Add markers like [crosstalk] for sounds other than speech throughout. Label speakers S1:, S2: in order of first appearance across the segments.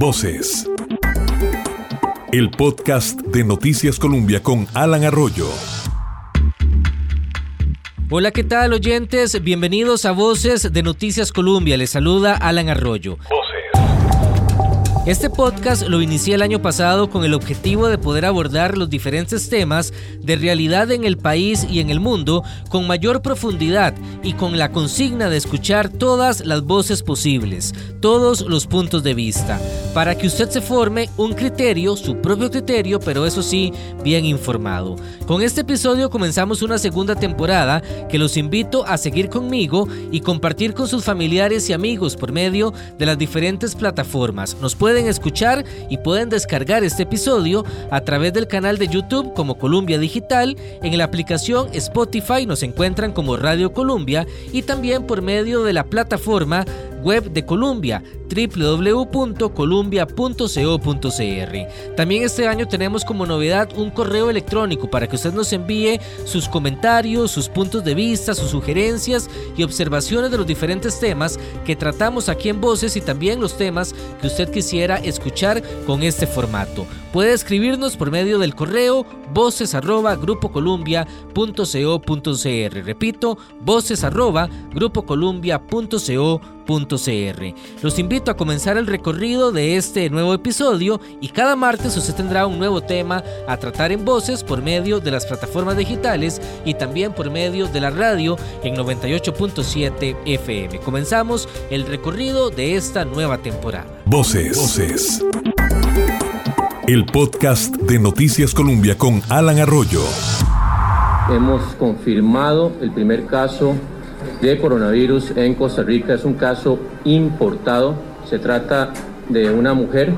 S1: Voces. El podcast de Noticias Colombia con Alan Arroyo.
S2: Hola, ¿qué tal oyentes? Bienvenidos a Voces de Noticias Colombia. Les saluda Alan Arroyo. Este podcast lo inicié el año pasado con el objetivo de poder abordar los diferentes temas de realidad en el país y en el mundo con mayor profundidad y con la consigna de escuchar todas las voces posibles, todos los puntos de vista, para que usted se forme un criterio, su propio criterio, pero eso sí, bien informado. Con este episodio comenzamos una segunda temporada que los invito a seguir conmigo y compartir con sus familiares y amigos por medio de las diferentes plataformas. Nos escuchar y pueden descargar este episodio a través del canal de YouTube como Columbia Digital, en la aplicación Spotify nos encuentran como Radio Columbia y también por medio de la plataforma web de Columbia, www.columbia.co.cr. También este año tenemos como novedad un correo electrónico para que usted nos envíe sus comentarios, sus puntos de vista, sus sugerencias y observaciones de los diferentes temas que tratamos aquí en Voces y también los temas que usted quisiera escuchar con este formato. Puede escribirnos por medio del correo voces Repito, voces Los invito a comenzar el recorrido de este nuevo episodio y cada martes usted tendrá un nuevo tema a tratar en voces por medio de las plataformas digitales y también por medio de la radio en 98.7 FM. Comenzamos el recorrido de esta nueva temporada.
S1: Voces. Voces el podcast de Noticias Colombia con Alan Arroyo.
S3: Hemos confirmado el primer caso de coronavirus en Costa Rica. Es un caso importado. Se trata de una mujer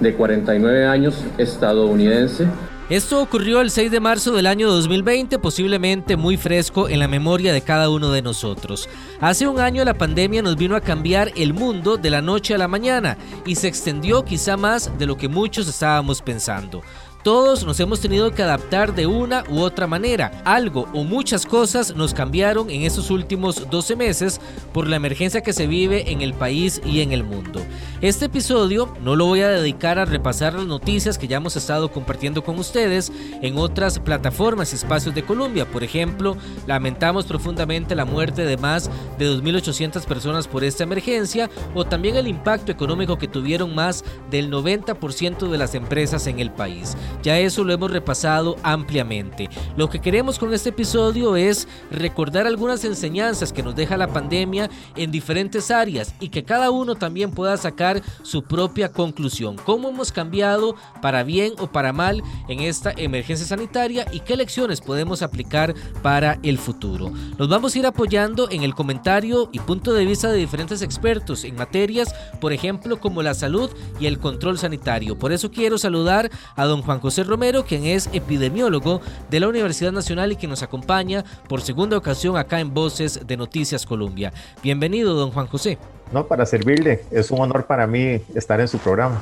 S3: de 49 años estadounidense
S2: esto ocurrió el 6 de marzo del año 2020, posiblemente muy fresco en la memoria de cada uno de nosotros. Hace un año la pandemia nos vino a cambiar el mundo de la noche a la mañana y se extendió quizá más de lo que muchos estábamos pensando. Todos nos hemos tenido que adaptar de una u otra manera. Algo o muchas cosas nos cambiaron en estos últimos 12 meses por la emergencia que se vive en el país y en el mundo. Este episodio no lo voy a dedicar a repasar las noticias que ya hemos estado compartiendo con ustedes en otras plataformas y espacios de Colombia. Por ejemplo, lamentamos profundamente la muerte de más de 2.800 personas por esta emergencia o también el impacto económico que tuvieron más del 90% de las empresas en el país. Ya eso lo hemos repasado ampliamente. Lo que queremos con este episodio es recordar algunas enseñanzas que nos deja la pandemia en diferentes áreas y que cada uno también pueda sacar su propia conclusión. ¿Cómo hemos cambiado para bien o para mal en esta emergencia sanitaria y qué lecciones podemos aplicar para el futuro? Nos vamos a ir apoyando en el comentario y punto de vista de diferentes expertos en materias, por ejemplo, como la salud y el control sanitario. Por eso quiero saludar a don Juan José Romero, quien es epidemiólogo de la Universidad Nacional y que nos acompaña por segunda ocasión acá en Voces de Noticias Colombia. Bienvenido, don Juan José.
S4: No, para servirle. Es un honor para mí estar en su programa.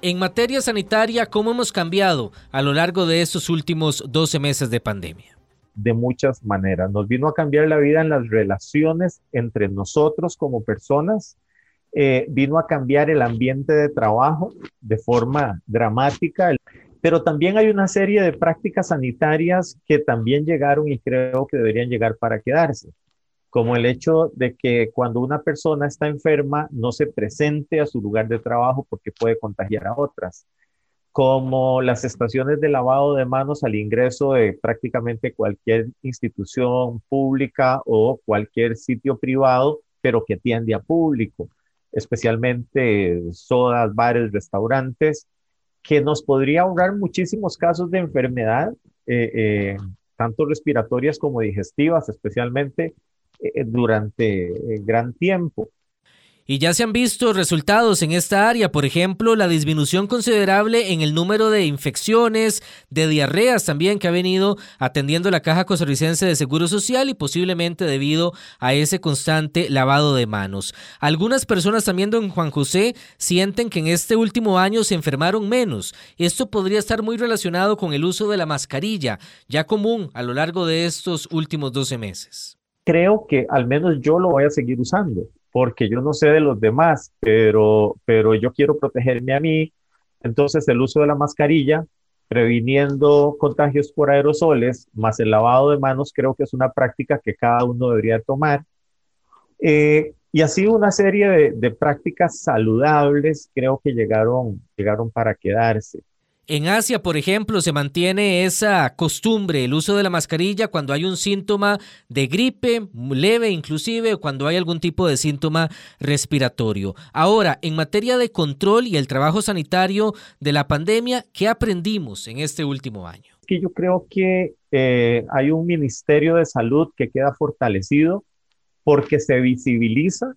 S2: En materia sanitaria, ¿cómo hemos cambiado a lo largo de estos últimos 12 meses de pandemia?
S4: De muchas maneras. Nos vino a cambiar la vida en las relaciones entre nosotros como personas. Eh, vino a cambiar el ambiente de trabajo de forma dramática. Pero también hay una serie de prácticas sanitarias que también llegaron y creo que deberían llegar para quedarse, como el hecho de que cuando una persona está enferma no se presente a su lugar de trabajo porque puede contagiar a otras, como las estaciones de lavado de manos al ingreso de prácticamente cualquier institución pública o cualquier sitio privado, pero que atiende a público, especialmente sodas, bares, restaurantes que nos podría ahorrar muchísimos casos de enfermedad, eh, eh, tanto respiratorias como digestivas, especialmente eh, durante gran tiempo.
S2: Y ya se han visto resultados en esta área, por ejemplo, la disminución considerable en el número de infecciones, de diarreas también que ha venido atendiendo la Caja Costarricense de Seguro Social y posiblemente debido a ese constante lavado de manos. Algunas personas también, don Juan José, sienten que en este último año se enfermaron menos. Esto podría estar muy relacionado con el uso de la mascarilla, ya común a lo largo de estos últimos 12 meses.
S4: Creo que al menos yo lo voy a seguir usando porque yo no sé de los demás, pero, pero yo quiero protegerme a mí. Entonces el uso de la mascarilla, previniendo contagios por aerosoles, más el lavado de manos, creo que es una práctica que cada uno debería tomar. Eh, y así una serie de, de, prácticas saludables creo que llegaron, llegaron para quedarse.
S2: En Asia, por ejemplo, se mantiene esa costumbre, el uso de la mascarilla cuando hay un síntoma de gripe leve, inclusive cuando hay algún tipo de síntoma respiratorio. Ahora, en materia de control y el trabajo sanitario de la pandemia, ¿qué aprendimos en este último año?
S4: Que yo creo que eh, hay un Ministerio de Salud que queda fortalecido porque se visibiliza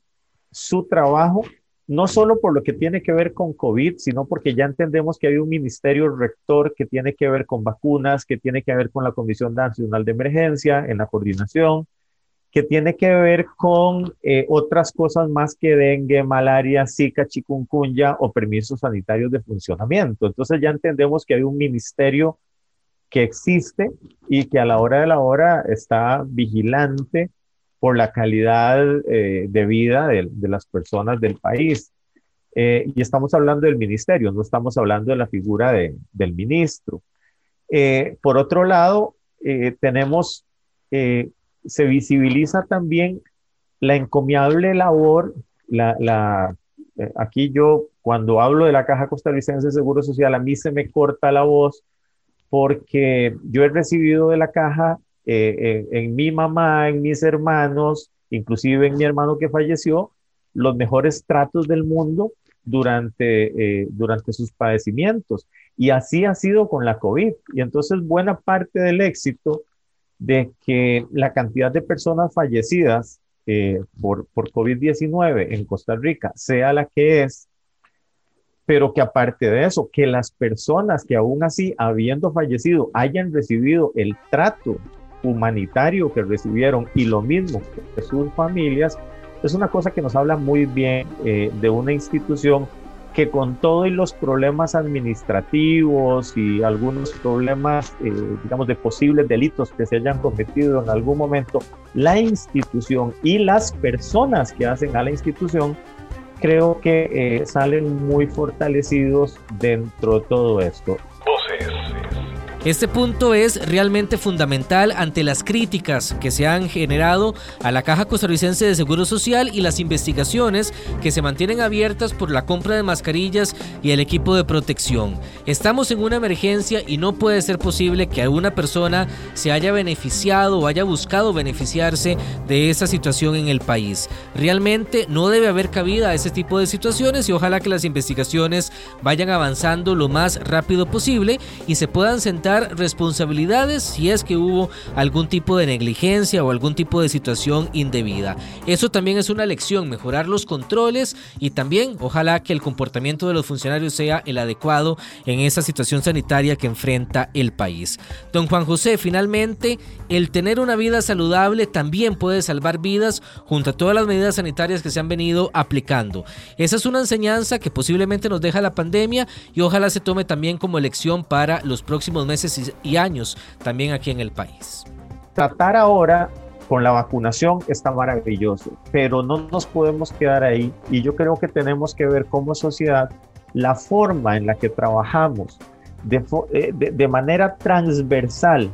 S4: su trabajo no solo por lo que tiene que ver con COVID, sino porque ya entendemos que hay un ministerio rector que tiene que ver con vacunas, que tiene que ver con la Comisión Nacional de Emergencia en la coordinación, que tiene que ver con eh, otras cosas más que dengue, malaria, zika, chikungunya o permisos sanitarios de funcionamiento. Entonces ya entendemos que hay un ministerio que existe y que a la hora de la hora está vigilante por la calidad eh, de vida de, las personas del país. Eh, y estamos hablando del ministerio, no estamos hablando de la figura del ministro. Eh, por otro lado, tenemos, se visibiliza también la encomiable labor, la, la aquí yo cuando hablo de la Caja Costarricense de Seguro Social, a mí se me corta la voz porque yo he recibido de la Caja eh, en, mi mamá, en mis hermanos, inclusive en mi hermano que falleció, los mejores tratos del mundo durante, eh, durante sus padecimientos. Y así ha sido con la COVID. Y entonces buena parte del éxito de que la cantidad de personas fallecidas eh, por, por COVID-19 en Costa Rica sea la que es, pero que aparte de eso, que las personas que aún así, habiendo fallecido, hayan recibido el trato humanitario que recibieron y lo mismo que sus familias, es una cosa que nos habla muy bien eh, de una institución que con todos los problemas administrativos y algunos problemas, eh, digamos, de posibles delitos que se hayan cometido en algún momento, la institución y las personas que hacen a la institución, creo que eh, salen muy fortalecidos dentro de todo esto.
S2: Este punto es realmente fundamental ante las críticas que se han generado a la Caja Costarricense de Seguro Social y las investigaciones que se mantienen abiertas por la compra de mascarillas y el equipo de protección. Estamos en una emergencia y no puede ser posible que alguna persona se haya beneficiado o haya buscado beneficiarse de esa situación en el país. Realmente no debe haber cabida a ese tipo de situaciones y ojalá que las investigaciones vayan avanzando lo más rápido posible y se puedan sentar responsabilidades si es que hubo algún tipo de negligencia o algún tipo de situación indebida. Eso también es una lección, mejorar los controles y también ojalá que el comportamiento de los funcionarios sea el adecuado en esa situación sanitaria que enfrenta el país. Don Juan José, finalmente, el tener una vida saludable también puede salvar vidas junto a todas las medidas sanitarias que se han venido aplicando. Esa es una enseñanza que posiblemente nos deja la pandemia y ojalá se tome también como lección para los próximos meses y años también aquí en el país.
S4: Tratar ahora con la vacunación está maravilloso, pero no nos podemos quedar ahí y yo creo que tenemos que ver como sociedad la forma en la que trabajamos de, eh, de, de manera transversal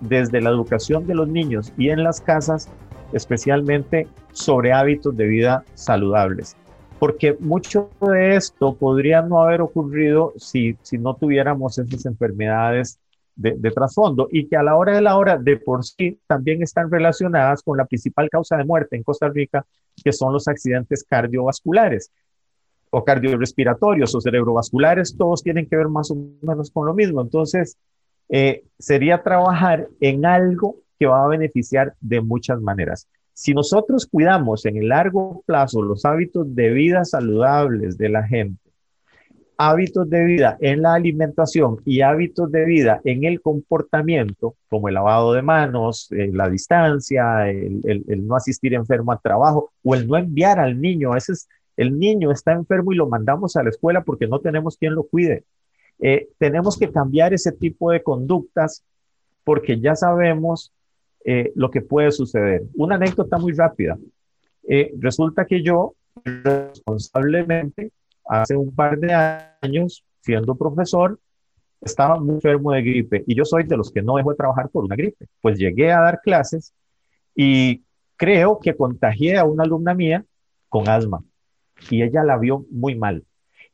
S4: desde la educación de los niños y en las casas, especialmente sobre hábitos de vida saludables porque mucho de esto podría no haber ocurrido si, si no tuviéramos esas enfermedades de, trasfondo y que a la hora de la hora de por sí también están relacionadas con la principal causa de muerte en Costa Rica, que son los accidentes cardiovasculares o cardiorrespiratorios o cerebrovasculares, todos tienen que ver más o menos con lo mismo. Entonces, eh, sería trabajar en algo que va a beneficiar de muchas maneras. Si nosotros cuidamos en el largo plazo los hábitos de vida saludables de la gente, hábitos de vida en la alimentación y hábitos de vida en el comportamiento, como el lavado de manos, eh, la distancia, el, no asistir enfermo al trabajo o el no enviar al niño. A veces el niño está enfermo y lo mandamos a la escuela porque no tenemos quien lo cuide. Eh, tenemos que cambiar ese tipo de conductas porque ya sabemos eh, lo que puede suceder. Una anécdota muy rápida. Eh, resulta que yo responsablemente hace un par de años, siendo profesor, estaba muy enfermo de gripe y yo soy de los que no dejo de trabajar por una gripe. Pues llegué a dar clases y creo que contagié a una alumna mía con asma y ella la vio muy mal.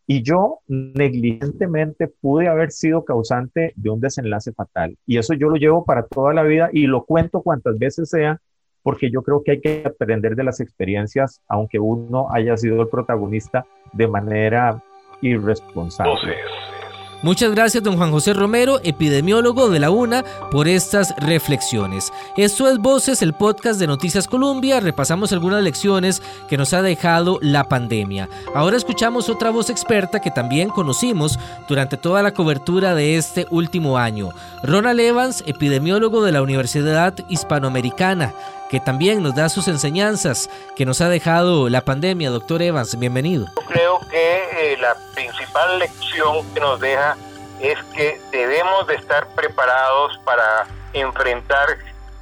S4: Y yo negligentemente pude haber sido causante de un desenlace fatal. Y eso yo lo llevo para toda la vida y lo cuento cuantas veces sea, porque yo creo que hay que aprender de las experiencias, aunque uno haya sido el protagonista de manera irresponsable.
S2: Muchas gracias, don Juan José Romero, epidemiólogo de la UNA, por estas reflexiones. Esto es Voces, el podcast de Noticias Colombia. Repasamos algunas lecciones que nos ha dejado la pandemia. Ahora escuchamos otra voz experta que también conocimos durante toda la cobertura de este último año. Ronald Evans, epidemiólogo de la Universidad Hispanoamericana que también nos da sus enseñanzas que nos ha dejado la pandemia. Doctor Evans, bienvenido.
S5: Creo que eh, la principal lección que nos deja es que debemos de estar preparados para enfrentar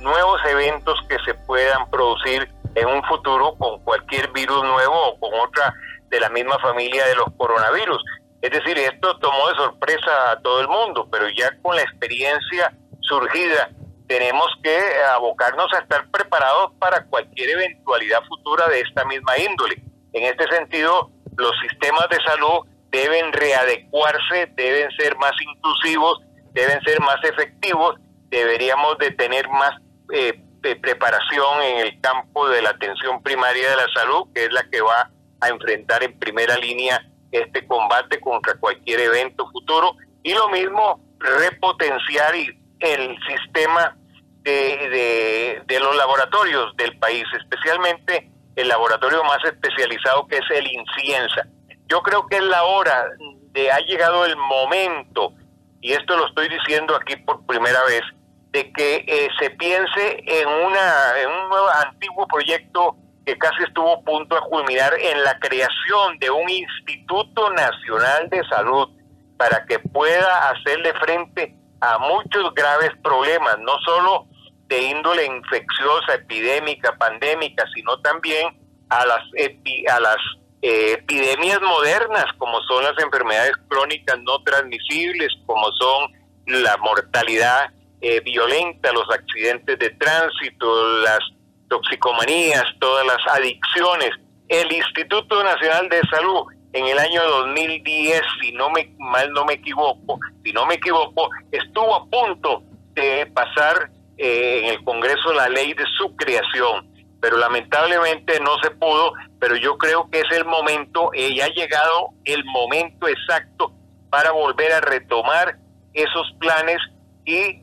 S5: nuevos eventos que se puedan producir en un futuro con cualquier virus nuevo o con otra de la misma familia de los coronavirus. Es decir, esto tomó de sorpresa a todo el mundo, pero ya con la experiencia surgida tenemos que abocarnos a estar preparados para cualquier eventualidad futura de esta misma índole. En este sentido, los sistemas de salud deben readecuarse, deben ser más inclusivos, deben ser más efectivos, deberíamos de tener más eh, preparación en el campo de la atención primaria de la salud, que es la que va a enfrentar en primera línea este combate contra cualquier evento futuro, y lo mismo repotenciar y el sistema de, de, los laboratorios del país, especialmente el laboratorio más especializado que es el Inciensa. Yo creo que es la hora de, ha llegado el momento, y esto lo estoy diciendo aquí por primera vez, de que eh, se piense en, una, en un nuevo, antiguo proyecto que casi estuvo a punto de culminar en la creación de un Instituto Nacional de Salud para que pueda hacerle frente a muchos graves problemas, no solo de índole infecciosa, epidémica, pandémica, sino también a las, a las eh, epidemias modernas, como son las enfermedades crónicas no transmisibles, como son la mortalidad eh, violenta, los accidentes de tránsito, las toxicomanías, todas las adicciones. El Instituto Nacional de Salud en el año 2010, si no me mal no me equivoco, si no me equivoco, estuvo a punto de pasar eh, en el Congreso la ley de su creación, pero lamentablemente no se pudo, pero yo creo que es el momento, eh, ya ha llegado el momento exacto para volver a retomar esos planes y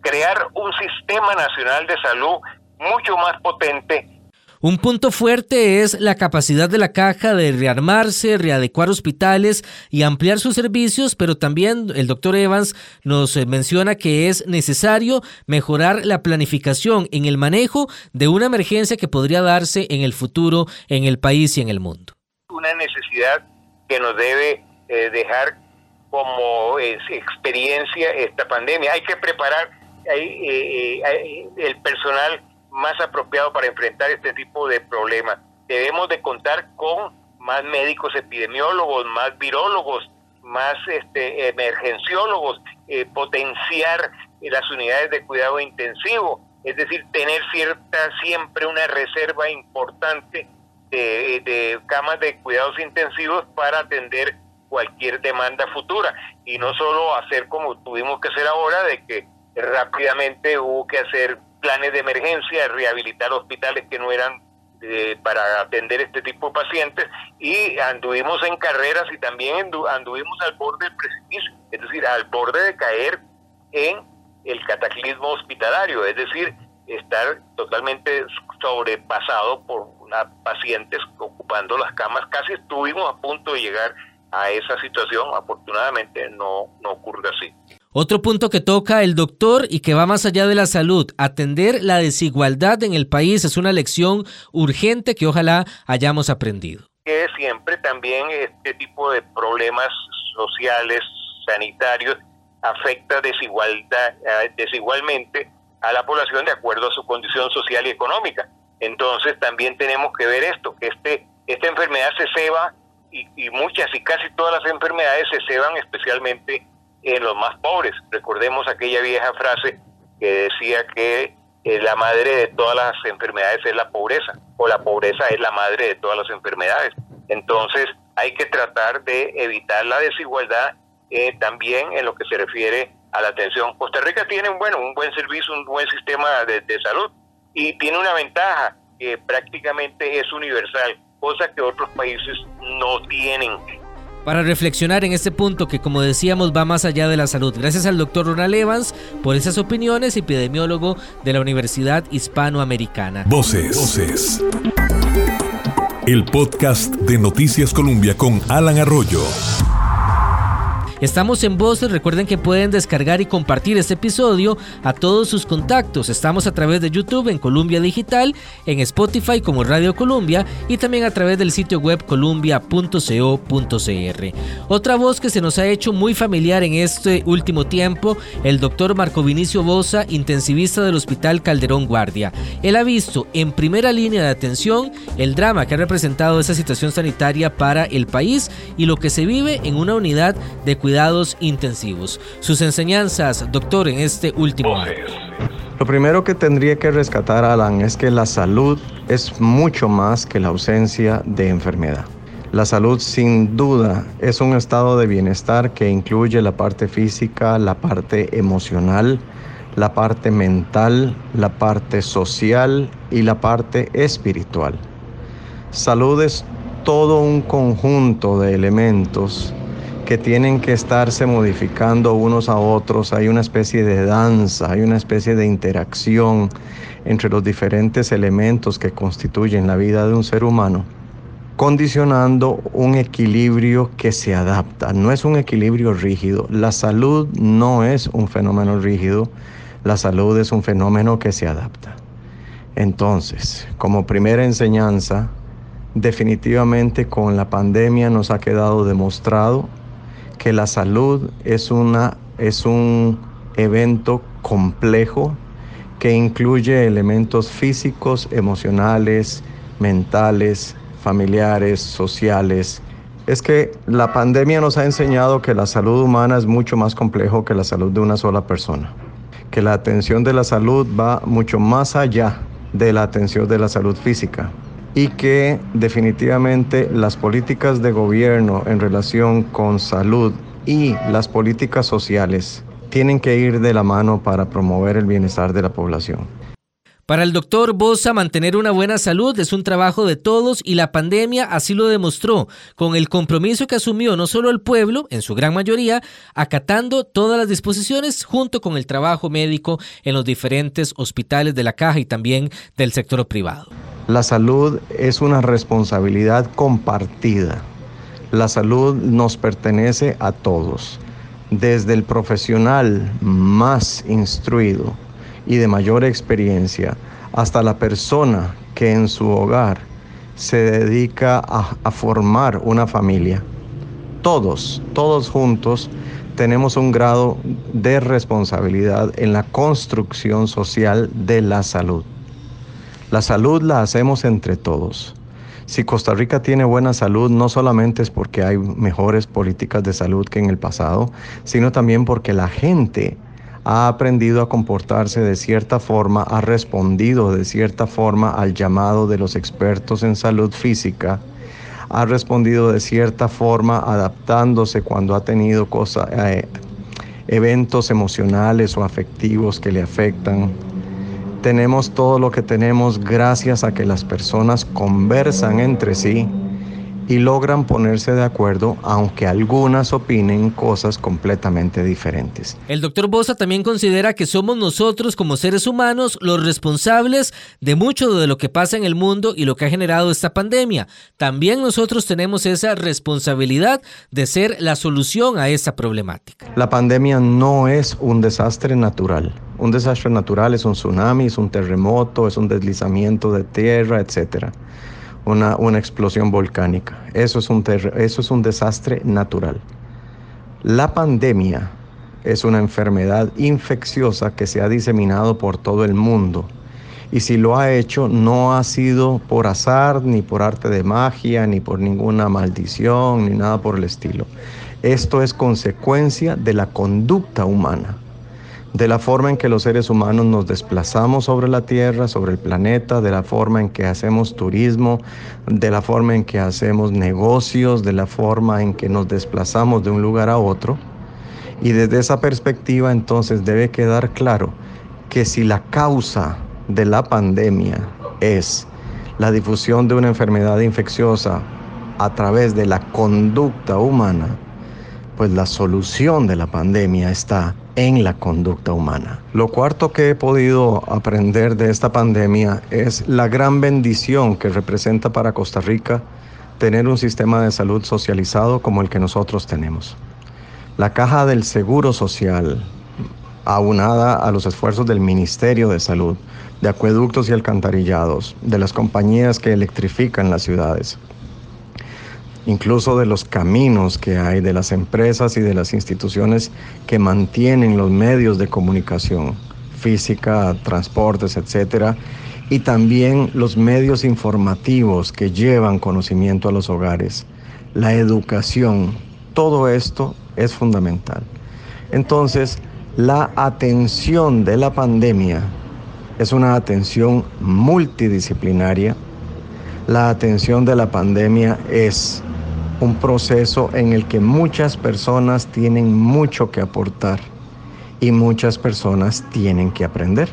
S5: crear un sistema nacional de salud mucho más potente
S2: un punto fuerte es la capacidad de la caja de rearmarse, readecuar hospitales y ampliar sus servicios, pero también el doctor Evans nos eh, menciona que es necesario mejorar la planificación en el manejo de una emergencia que podría darse en el futuro en el país y en el mundo.
S5: Una necesidad que nos debe eh, dejar como experiencia esta pandemia. Hay que preparar eh, el personal más apropiado para enfrentar este tipo de problemas. Debemos de contar con más médicos epidemiólogos, más virólogos, más este, emergenciólogos, eh, potenciar las unidades de cuidado intensivo, es decir, tener cierta siempre una reserva importante de, de camas de cuidados intensivos para atender cualquier demanda futura y no solo hacer como tuvimos que hacer ahora de que rápidamente hubo que hacer planes de emergencia, rehabilitar hospitales que no eran eh, para atender este tipo de pacientes y anduvimos en carreras y también anduvimos al borde del precipicio, es decir, al borde de caer en el cataclismo hospitalario, es decir, estar totalmente sobrepasado por una pacientes ocupando las camas, casi estuvimos a punto de llegar a esa situación, afortunadamente no, no ocurre así.
S2: Otro punto que toca el doctor y que va más allá de la salud, atender la desigualdad en el país es una lección urgente que ojalá hayamos aprendido.
S5: Que siempre también este tipo de problemas sociales, sanitarios, afecta desigualdad, desigualmente a la población de acuerdo a su condición social y económica. Entonces también tenemos que ver esto, que este, esta enfermedad se ceba y, y muchas y casi todas las enfermedades se ceban especialmente en los más pobres. Recordemos aquella vieja frase que decía que eh, la madre de todas las enfermedades es la pobreza, o la pobreza es la madre de todas las enfermedades. Entonces hay que tratar de evitar la desigualdad eh, también en lo que se refiere a la atención. Costa Rica tiene bueno, un buen servicio, un buen sistema de, de salud y tiene una ventaja que prácticamente es universal, cosa que otros países no tienen
S2: para reflexionar en este punto que como decíamos va más allá de la salud. Gracias al doctor Ronald Evans por esas opiniones, epidemiólogo de la Universidad Hispanoamericana.
S1: Voces. Voces. El podcast de Noticias Colombia con Alan Arroyo.
S2: Estamos en Voces, recuerden que pueden descargar y compartir este episodio a todos sus contactos. Estamos a través de YouTube en Columbia Digital, en Spotify como Radio Columbia y también a través del sitio web columbia.co.cr. Otra voz que se nos ha hecho muy familiar en este último tiempo, el doctor Marco Vinicio Bosa, intensivista del Hospital Calderón Guardia. Él ha visto en primera línea de atención el drama que ha representado esa situación sanitaria para el país y lo que se vive en una unidad de cuidados cuidados intensivos. Sus enseñanzas, doctor, en este último año.
S6: Lo primero que tendría que rescatar, Alan, es que la salud es mucho más que la ausencia de enfermedad. La salud sin duda es un estado de bienestar que incluye la parte física, la parte emocional, la parte mental, la parte social y la parte espiritual. Salud es todo un conjunto de elementos que tienen que estarse modificando unos a otros, hay una especie de danza, hay una especie de interacción entre los diferentes elementos que constituyen la vida de un ser humano, condicionando un equilibrio que se adapta. No es un equilibrio rígido. La salud no es un fenómeno rígido, la salud es un fenómeno que se adapta. Entonces, como primera enseñanza, definitivamente con la pandemia nos ha quedado demostrado que la salud es, una, es un evento complejo que incluye elementos físicos, emocionales, mentales, familiares, sociales. Es que la pandemia nos ha enseñado que la salud humana es mucho más complejo que la salud de una sola persona, que la atención de la salud va mucho más allá de la atención de la salud física y que definitivamente las políticas de gobierno en relación con salud y las políticas sociales tienen que ir de la mano para promover el bienestar de la población.
S2: Para el doctor Bosa, mantener una buena salud es un trabajo de todos y la pandemia así lo demostró, con el compromiso que asumió no solo el pueblo, en su gran mayoría, acatando todas las disposiciones junto con el trabajo médico en los diferentes hospitales de la caja y también del sector privado.
S6: La salud es una responsabilidad compartida. La salud nos pertenece a todos, desde el profesional más instruido y de mayor experiencia hasta la persona que en su hogar se dedica a, formar una familia. Todos, todos juntos tenemos un grado de responsabilidad en la construcción social de la salud. La salud la hacemos entre todos. Si Costa Rica tiene buena salud, no solamente es porque hay mejores políticas de salud que en el pasado, sino también porque la gente ha aprendido a comportarse de cierta forma, ha respondido de cierta forma al llamado de los expertos en salud física, ha respondido de cierta forma adaptándose cuando ha tenido eh, eventos emocionales o afectivos que le afectan tenemos todo lo que tenemos gracias a que las personas conversan entre sí y logran ponerse de acuerdo, aunque algunas opinen cosas completamente diferentes.
S2: El doctor Bosa también considera que somos nosotros como seres humanos los responsables de mucho de lo que pasa en el mundo y lo que ha generado esta pandemia. También nosotros tenemos esa responsabilidad de ser la solución a esta problemática.
S6: La pandemia no es un desastre natural. Un desastre natural es un tsunami, es un terremoto, es un deslizamiento de tierra, etcétera una, explosión volcánica. Eso es, un eso es un desastre natural. La pandemia es una enfermedad infecciosa que se ha diseminado por todo el mundo Y si lo ha hecho, no ha sido por azar, ni por arte de magia, ni por ninguna maldición, ni nada por el estilo. Esto es consecuencia de la conducta humana, de la forma en que los seres humanos nos desplazamos sobre la Tierra, sobre el planeta, de la forma en que hacemos turismo, de la forma en que hacemos negocios, de la forma en que nos desplazamos de un lugar a otro. Y desde esa perspectiva entonces debe quedar claro que si la causa de la pandemia es la difusión de una enfermedad infecciosa a través de la conducta humana, pues la solución de la pandemia está en la conducta humana. Lo cuarto que he podido aprender de esta pandemia es la gran bendición que representa para Costa Rica tener un sistema de salud socializado como el que nosotros tenemos. La caja del Seguro Social, aunada a los esfuerzos del Ministerio de Salud, de acueductos y alcantarillados, de las compañías que electrifican las ciudades, incluso de los caminos que hay, de las empresas y de las instituciones que mantienen los medios de comunicación física, transportes, etcétera, y también los medios informativos que llevan conocimiento a los hogares, la educación, todo esto es fundamental. Entonces, la atención de la pandemia es una atención multidisciplinaria. La atención de la pandemia es un proceso en el que muchas personas tienen mucho que aportar y muchas personas tienen que aprender.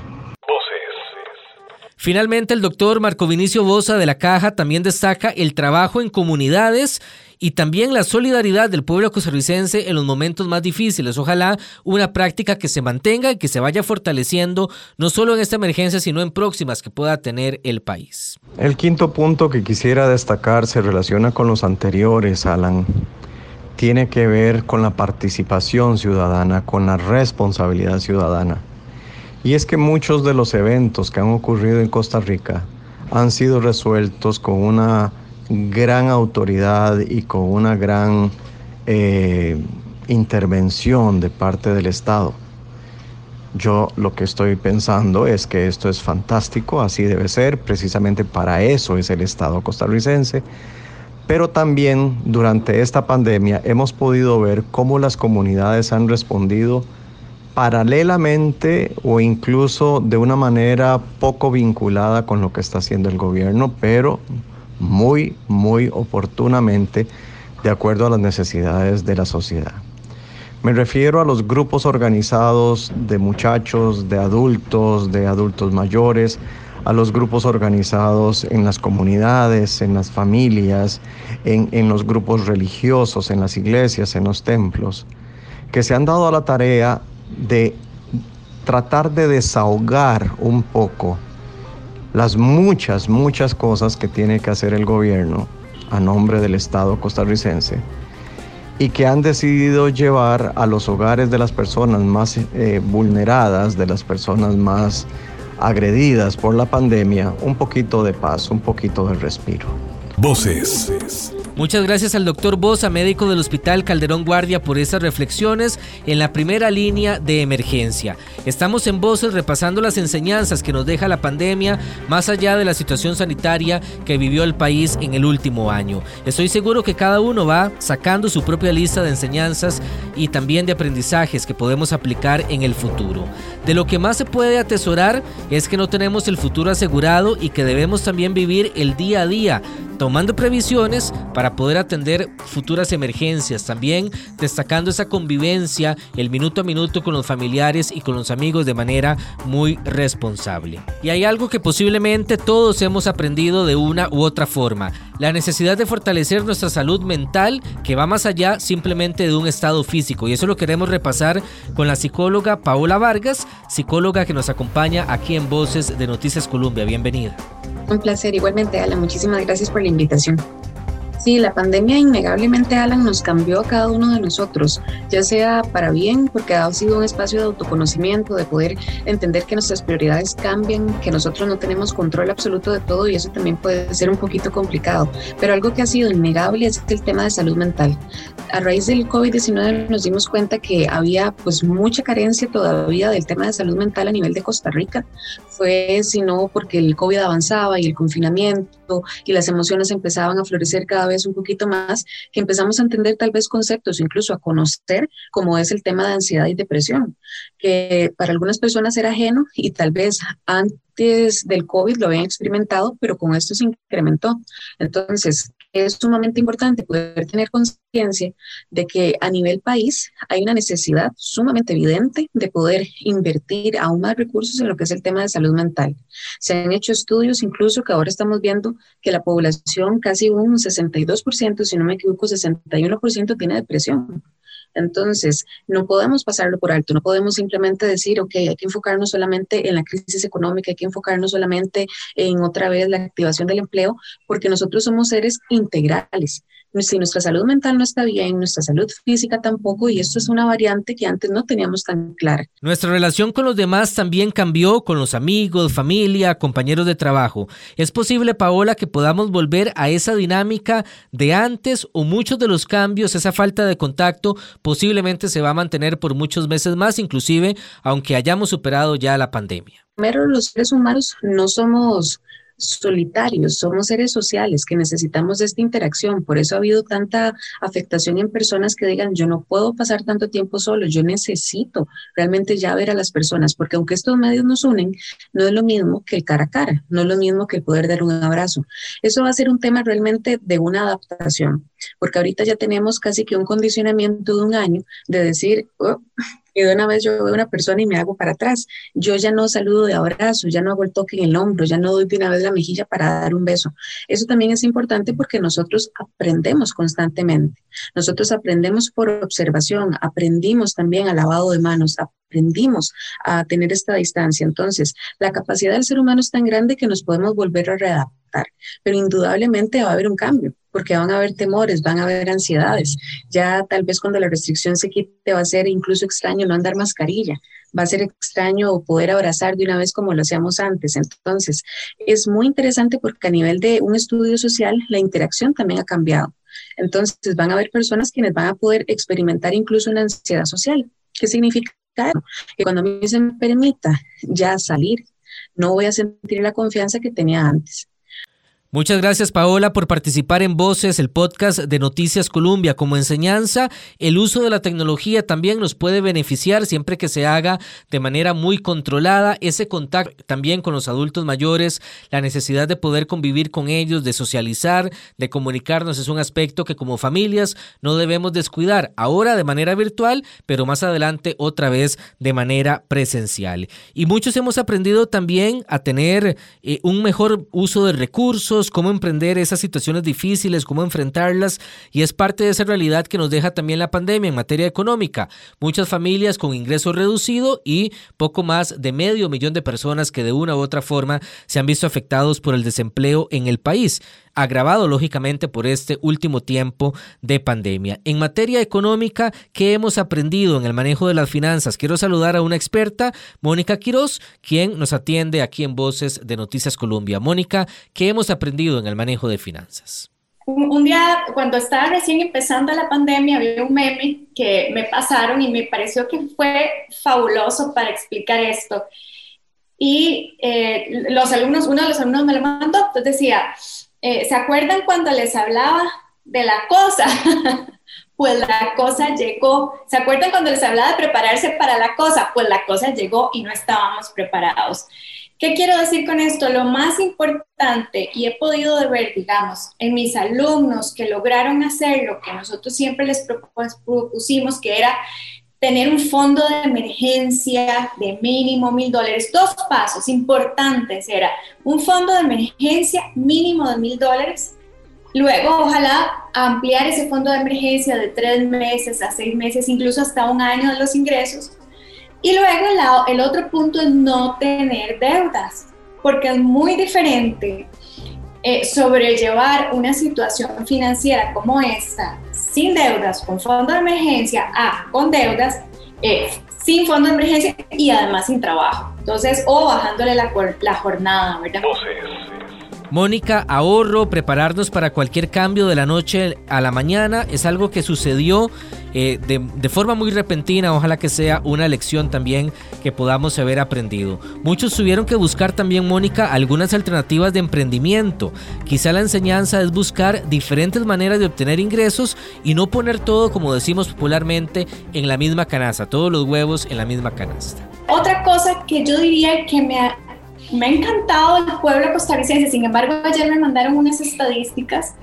S2: Finalmente, el doctor Marco Vinicio Bosa de la Caja también destaca el trabajo en comunidades y también la solidaridad del pueblo costarricense en los momentos más difíciles. Ojalá una práctica que se mantenga y que se vaya fortaleciendo no solo en esta emergencia, sino en próximas que pueda tener el país.
S6: El quinto punto que quisiera destacar se relaciona con los anteriores, Alan. Tiene que ver con la participación ciudadana, con la responsabilidad ciudadana. Y es que muchos de los eventos que han ocurrido en Costa Rica han sido resueltos con una gran autoridad y con una gran eh, intervención de parte del Estado. Yo lo que estoy pensando es que esto es fantástico, así debe ser, precisamente para eso es el Estado costarricense. Pero también durante esta pandemia hemos podido ver cómo las comunidades han respondido paralelamente o incluso de una manera poco vinculada con lo que está haciendo el gobierno, pero muy, muy oportunamente de acuerdo a las necesidades de la sociedad. Me refiero a los grupos organizados de muchachos, de adultos, de adultos mayores, a los grupos organizados en las comunidades, en las familias, en, en, los grupos religiosos, en las iglesias, en los templos, que se han dado a la tarea de tratar de desahogar un poco las muchas, muchas cosas que tiene que hacer el gobierno a nombre del Estado costarricense y que han decidido llevar a los hogares de las personas más eh, vulneradas, de las personas más agredidas por la pandemia, un poquito de paz, un poquito de respiro.
S2: Muchas gracias al doctor Bosa, médico del Hospital Calderón Guardia, por esas reflexiones en la primera línea de emergencia. Estamos en Voces repasando las enseñanzas que nos deja la pandemia, más allá de la situación sanitaria que vivió el país en el último año. Estoy seguro que cada uno va sacando su propia lista de enseñanzas y también de aprendizajes que podemos aplicar en el futuro. De lo que más se puede atesorar es que no tenemos el futuro asegurado y que debemos también vivir el día a día, tomando previsiones para poder atender futuras emergencias, también destacando esa convivencia, el minuto a minuto con los familiares y con los amigos de manera muy responsable. Y hay algo que posiblemente todos hemos aprendido de una u otra forma, la necesidad de fortalecer nuestra salud mental que va más allá simplemente de un estado físico. Y eso lo queremos repasar con la psicóloga Paola Vargas, psicóloga que nos acompaña aquí en Voces de Noticias Colombia. Bienvenida.
S7: Un placer, igualmente, Alan. Muchísimas gracias por la invitación. Sí, la pandemia innegablemente, Alan, nos cambió a cada uno de nosotros, ya sea para bien, porque ha sido un espacio de autoconocimiento, de poder entender que nuestras prioridades cambian, que nosotros no tenemos control absoluto de todo y eso también puede ser un poquito complicado. Pero algo que ha sido innegable es el tema de salud mental. a raíz del COVID-19 nos dimos cuenta que había pues mucha carencia todavía del tema de salud mental a nivel de Costa Rica. Fue sino porque el COVID avanzaba y el confinamiento y las emociones empezaban a florecer cada vez un poquito más, que empezamos a entender tal vez conceptos, incluso a conocer como es el tema de ansiedad y depresión, que para algunas personas era ajeno y tal vez antes del COVID lo habían experimentado, pero con esto se incrementó. Entonces, es sumamente importante poder tener conciencia de que a nivel país hay una necesidad sumamente evidente de poder invertir aún más recursos en lo que es el tema de salud mental. Se han hecho estudios incluso que ahora estamos viendo que la población, casi un 62%, si no me equivoco, 61% tiene depresión. Entonces, no podemos pasarlo por alto, no podemos simplemente decir, ok, hay que enfocarnos solamente en la crisis económica, hay que enfocarnos solamente en otra vez la activación del empleo, porque nosotros somos seres integrales si nuestra salud mental no está bien, nuestra salud física tampoco, y esto es una variante que antes no teníamos tan clara.
S2: Nuestra relación con los demás también cambió con los amigos, familia, compañeros de trabajo. ¿Es posible, Paola, que podamos volver a esa dinámica de antes o muchos de los cambios, esa falta de contacto, posiblemente se va a mantener por muchos meses más, inclusive aunque hayamos superado ya la pandemia?
S7: Primero, los seres humanos no somos solitarios, somos seres sociales que necesitamos esta interacción. Por eso ha habido tanta afectación en personas que digan, yo no puedo pasar tanto tiempo solo, yo necesito realmente ya ver a las personas, porque aunque estos medios nos unen, no es lo mismo que el cara a cara, no es lo mismo que poder dar un abrazo. Eso va a ser un tema realmente de una adaptación, porque ahorita ya tenemos casi que un condicionamiento de un año de decir, oh, y de una vez yo veo a una persona y me hago para atrás. Yo ya no saludo de abrazo, ya no hago el toque en el hombro, ya no doy de una vez la mejilla para dar un beso. Eso también es importante porque nosotros aprendemos constantemente. Nosotros aprendemos por observación, aprendimos también al lavado de manos, aprendimos a tener esta distancia. Entonces, la capacidad del ser humano es tan grande que nos podemos volver a readaptar, pero indudablemente va a haber un cambio porque van a haber temores, van a haber ansiedades. Ya tal vez cuando la restricción se quite va a ser incluso extraño no andar mascarilla, va a ser extraño poder abrazar de una vez como lo hacíamos antes. Entonces, es muy interesante porque a nivel de un estudio social, la interacción también ha cambiado. Entonces, van a haber personas quienes van a poder experimentar incluso una ansiedad social. ¿Qué significa? Que cuando a mí se me permita ya salir, no voy a sentir la confianza que tenía antes.
S2: Muchas gracias Paola por participar en Voces, el podcast de Noticias Colombia. Como enseñanza, el uso de la tecnología también nos puede beneficiar siempre que se haga de manera muy controlada. Ese contacto también con los adultos mayores, la necesidad de poder convivir con ellos, de socializar, de comunicarnos, es un aspecto que como familias no debemos descuidar. Ahora de manera virtual, pero más adelante otra vez de manera presencial. Y muchos hemos aprendido también a tener eh, un mejor uso de recursos cómo emprender esas situaciones difíciles, cómo enfrentarlas y es parte de esa realidad que nos deja también la pandemia en materia económica. Muchas familias con ingreso reducido y poco más de medio millón de personas que de una u otra forma se han visto afectados por el desempleo en el país agravado lógicamente por este último tiempo de pandemia. En materia económica, ¿qué hemos aprendido en el manejo de las finanzas? Quiero saludar a una experta, Mónica Quiroz, quien nos atiende aquí en Voces de Noticias Colombia. Mónica, ¿qué hemos aprendido en el manejo de finanzas?
S8: Un, día, cuando estaba recién empezando la pandemia, había un meme que me pasaron y me pareció que fue fabuloso para explicar esto. Y eh, los alumnos, uno de los alumnos me lo mandó, entonces decía, eh, ¿se acuerdan cuando les hablaba de la cosa? [laughs] pues la cosa llegó. ¿Se acuerdan cuando les hablaba de prepararse para la cosa? Pues la cosa llegó y no estábamos preparados. ¿Qué quiero decir con esto? Lo más importante, y he podido ver, digamos, en mis alumnos que lograron hacer lo que nosotros siempre les propusimos, que era tener un fondo de emergencia de mínimo mil dólares. Dos pasos importantes era un fondo de emergencia mínimo de mil dólares. Luego, ojalá ampliar ese fondo de emergencia de tres meses a seis meses, incluso hasta un año de los ingresos. Y luego el, el otro punto es no tener deudas, porque es muy diferente eh, sobrellevar una situación financiera como esta, sin deudas, con fondo de emergencia, a con deudas, eh, sin fondo de emergencia y además sin trabajo. Entonces, o bajándole la, la jornada, ¿verdad?
S2: Mónica, ahorro, prepararnos para cualquier cambio de la noche a la mañana es algo que sucedió eh, de, forma muy repentina. Ojalá que sea una lección también que podamos haber aprendido. Muchos tuvieron que buscar también, Mónica, algunas alternativas de emprendimiento. Quizá la enseñanza es buscar diferentes maneras de obtener ingresos y no poner todo, como decimos popularmente, en la misma canasta, todos los huevos en la misma canasta.
S8: Otra cosa que yo diría que me ha me ha encantado el pueblo costarricense, sin embargo ayer me mandaron unas estadísticas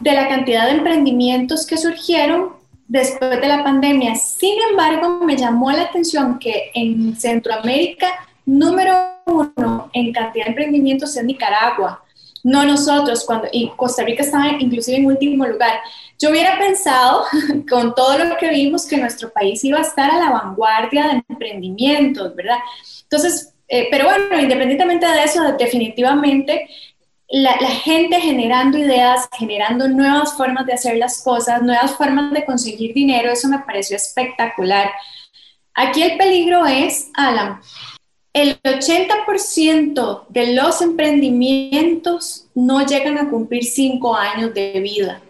S8: de la cantidad de emprendimientos que surgieron después de la pandemia. Sin embargo, me llamó la atención que en Centroamérica, número uno en cantidad de emprendimientos es Nicaragua, no nosotros, cuando, y Costa Rica estaba inclusive en último lugar. Yo hubiera pensado, [laughs] con todo lo que vimos, que nuestro país iba a estar a la vanguardia de emprendimientos, ¿verdad? Entonces, eh, pero bueno, independientemente de eso, definitivamente la, gente generando ideas, generando nuevas formas de hacer las cosas, nuevas formas de conseguir dinero, eso me pareció espectacular. Aquí el peligro es, Alan, el 80% de los emprendimientos no llegan a cumplir cinco años de vida.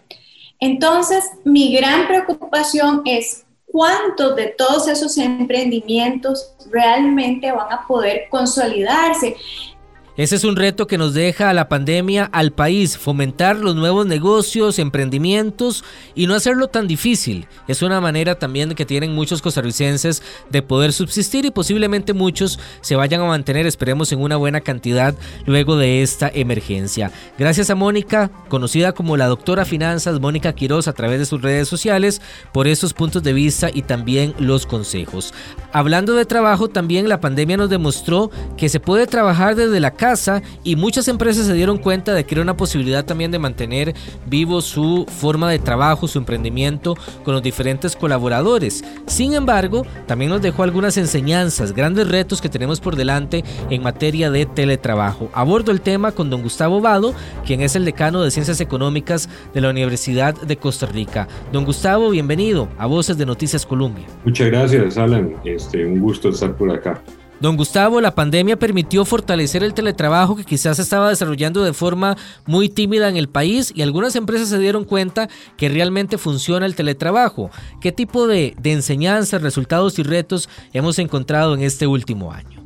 S8: Entonces, mi gran preocupación es cuántos de todos esos emprendimientos realmente van a poder consolidarse.
S2: Ese es un reto que nos deja la pandemia al país, fomentar los nuevos negocios, emprendimientos y no hacerlo tan difícil. Es una manera también que tienen muchos costarricenses de poder subsistir y posiblemente muchos se vayan a mantener, esperemos, en una buena cantidad luego de esta emergencia. Gracias a Mónica, conocida como la doctora Finanzas, Mónica Quiroz, a través de sus redes sociales, por esos puntos de vista y también los consejos. Hablando de trabajo, también la pandemia nos demostró que se puede trabajar desde la casa y muchas empresas se dieron cuenta de que era una posibilidad también de mantener vivo su forma de trabajo, su emprendimiento con los diferentes colaboradores. Sin embargo, también nos dejó algunas enseñanzas, grandes retos que tenemos por delante en materia de teletrabajo. Abordo el tema con don Gustavo Vado, quien es el decano de Ciencias Económicas de la Universidad de Costa Rica. Don Gustavo, bienvenido a Voces de Noticias Colombia.
S9: Muchas gracias, Alan. Este, un gusto estar por acá.
S2: Don Gustavo, la pandemia permitió fortalecer el teletrabajo que quizás estaba desarrollando de forma muy tímida en el país y algunas empresas se dieron cuenta que realmente funciona el teletrabajo. ¿Qué tipo de, enseñanzas, resultados y retos hemos encontrado en este último año?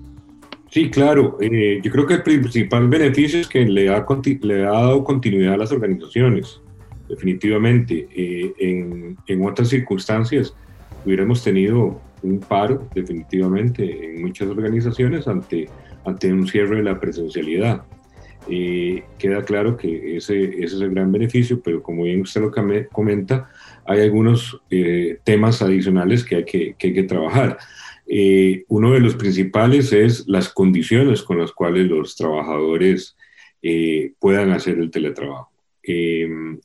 S9: Sí, claro. Eh, yo creo que el principal beneficio es que le ha, le ha dado continuidad a las organizaciones, definitivamente. Eh, en, en otras circunstancias hubiéramos tenido un paro definitivamente en muchas organizaciones ante, ante un cierre de la presencialidad. Eh, queda claro que ese, ese, es el gran beneficio, pero como bien usted lo comenta, hay algunos eh, temas adicionales que hay que, que, hay que trabajar. Eh, uno de los principales es las condiciones con las cuales los trabajadores puedan hacer el teletrabajo.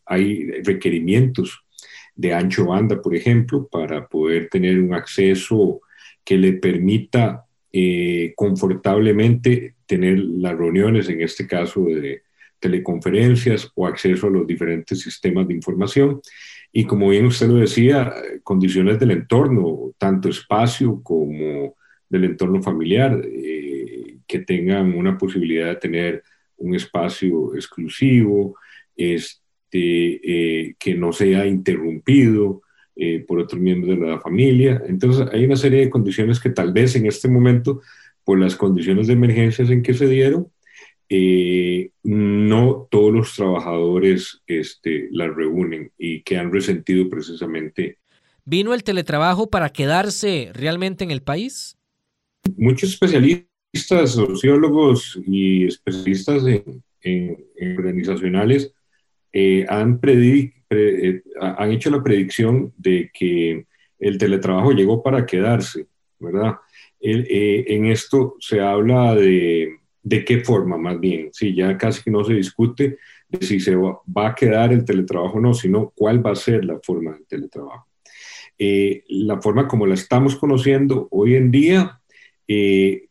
S9: hay requerimientos de ancho banda, por ejemplo, para poder tener un acceso que le permita eh, confortablemente tener las reuniones, en este caso de teleconferencias o acceso a los diferentes sistemas de información. Y como bien usted lo decía, condiciones del entorno, tanto espacio como del entorno familiar, eh, que tengan una posibilidad de tener un espacio exclusivo, es, eh, que no sea interrumpido eh, por otros miembros de la familia. Entonces hay una serie de condiciones que tal vez en este momento, por las condiciones de emergencias en que se dieron, eh, no todos los trabajadores este, las reúnen y que han resentido precisamente.
S2: ¿Vino el teletrabajo para quedarse realmente en el país?
S9: Muchos especialistas, sociólogos y especialistas en, en organizacionales eh, han, eh, han hecho la predicción de que el teletrabajo llegó para quedarse, ¿verdad? Eh, en esto se habla de, de qué forma, más bien, sí, ya casi que no se discute de si se va, a quedar el teletrabajo o no, sino cuál va a ser la forma del teletrabajo. la forma como la estamos conociendo hoy en día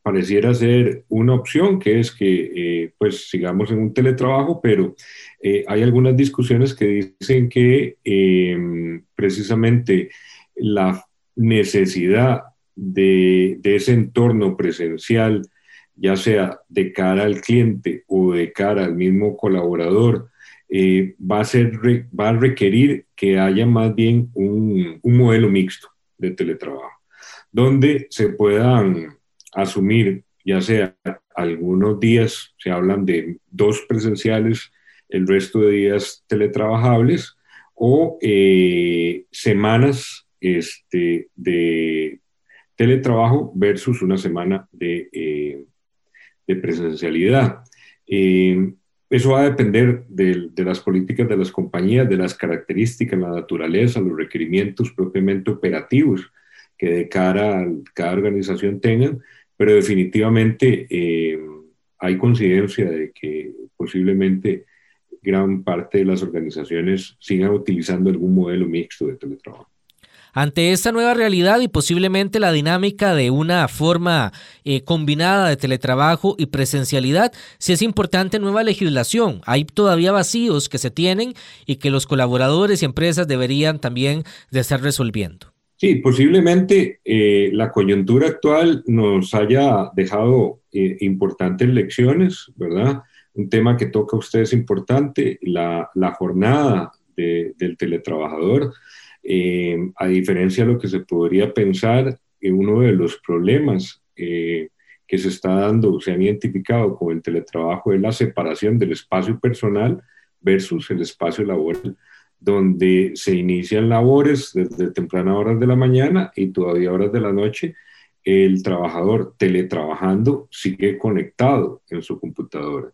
S9: pareciera ser una opción, que es que pues sigamos en un teletrabajo, pero eh, hay algunas discusiones que dicen que em, precisamente la necesidad de, ese entorno presencial ya sea de cara al cliente o de cara al mismo colaborador, eh, va, a ser, va a requerir que haya más bien un, un modelo mixto de teletrabajo, donde se puedan asumir ya sea algunos días, se hablan de dos presenciales, el resto de días teletrabajables, o eh, semanas este, de teletrabajo versus una semana de, eh, de presencialidad. Eh, eso va a depender de, de, las políticas de las compañías, de las características, la naturaleza, los requerimientos propiamente operativos que de cara a cada organización tengan, pero definitivamente hay coincidencia de que posiblemente gran parte de las organizaciones sigan utilizando algún modelo mixto de teletrabajo.
S2: Ante esta nueva realidad y posiblemente la dinámica de una forma eh, combinada de teletrabajo y presencialidad, sí es importante nueva legislación. Hay todavía vacíos que se tienen y que los colaboradores y empresas deberían también de estar resolviendo.
S9: Sí, posiblemente eh, la coyuntura actual nos haya dejado eh, importantes lecciones, ¿verdad? Un tema que toca a ustedes importante, la, la jornada de, del teletrabajador. Eh, a diferencia de lo que se podría pensar, uno de los problemas que se está dando, se han identificado con el teletrabajo, es la separación del espacio personal versus el espacio laboral donde se inician labores desde tempranas horas de la mañana y todavía horas de la noche. El trabajador teletrabajando sigue conectado en su computadora.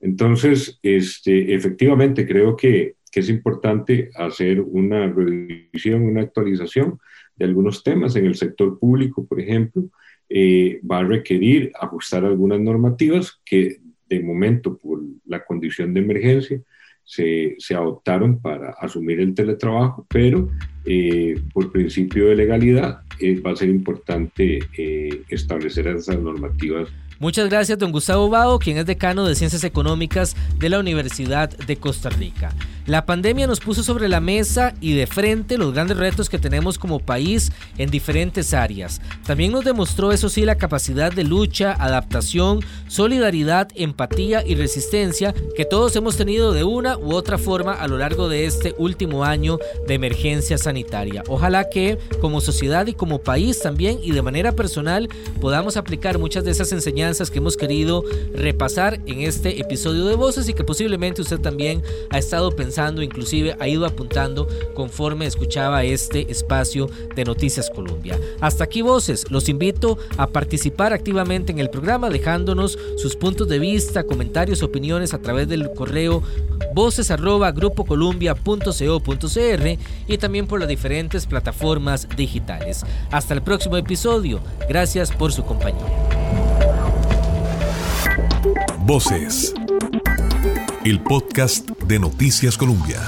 S9: Entonces, este, efectivamente, creo que, es importante hacer una revisión, una actualización de algunos temas en el sector público, por ejemplo. Eh, va a requerir ajustar algunas normativas que de momento, por la condición de emergencia, se, se adoptaron para asumir el teletrabajo, pero eh, por principio de legalidad eh, va a ser importante eh, establecer esas normativas
S2: Muchas gracias, don Gustavo Bao, quien es decano de Ciencias Económicas de la Universidad de Costa Rica. La pandemia nos puso sobre la mesa y de frente los grandes retos que tenemos como país en diferentes áreas. También nos demostró, eso sí, la capacidad de lucha, adaptación, solidaridad, empatía y resistencia que todos hemos tenido de una u otra forma a lo largo de este último año de emergencia sanitaria. Ojalá que como sociedad y como país también y de manera personal podamos aplicar muchas de esas enseñanzas que hemos querido repasar en este episodio de Voces y que posiblemente usted también ha estado pensando, inclusive ha ido apuntando conforme escuchaba este espacio de Noticias Colombia. Hasta aquí Voces, los invito a participar activamente en el programa dejándonos sus puntos de vista, comentarios, opiniones a través del correo voces y también por las diferentes plataformas digitales. Hasta el próximo episodio. Gracias por su compañía.
S1: Voces. El podcast de Noticias Colombia.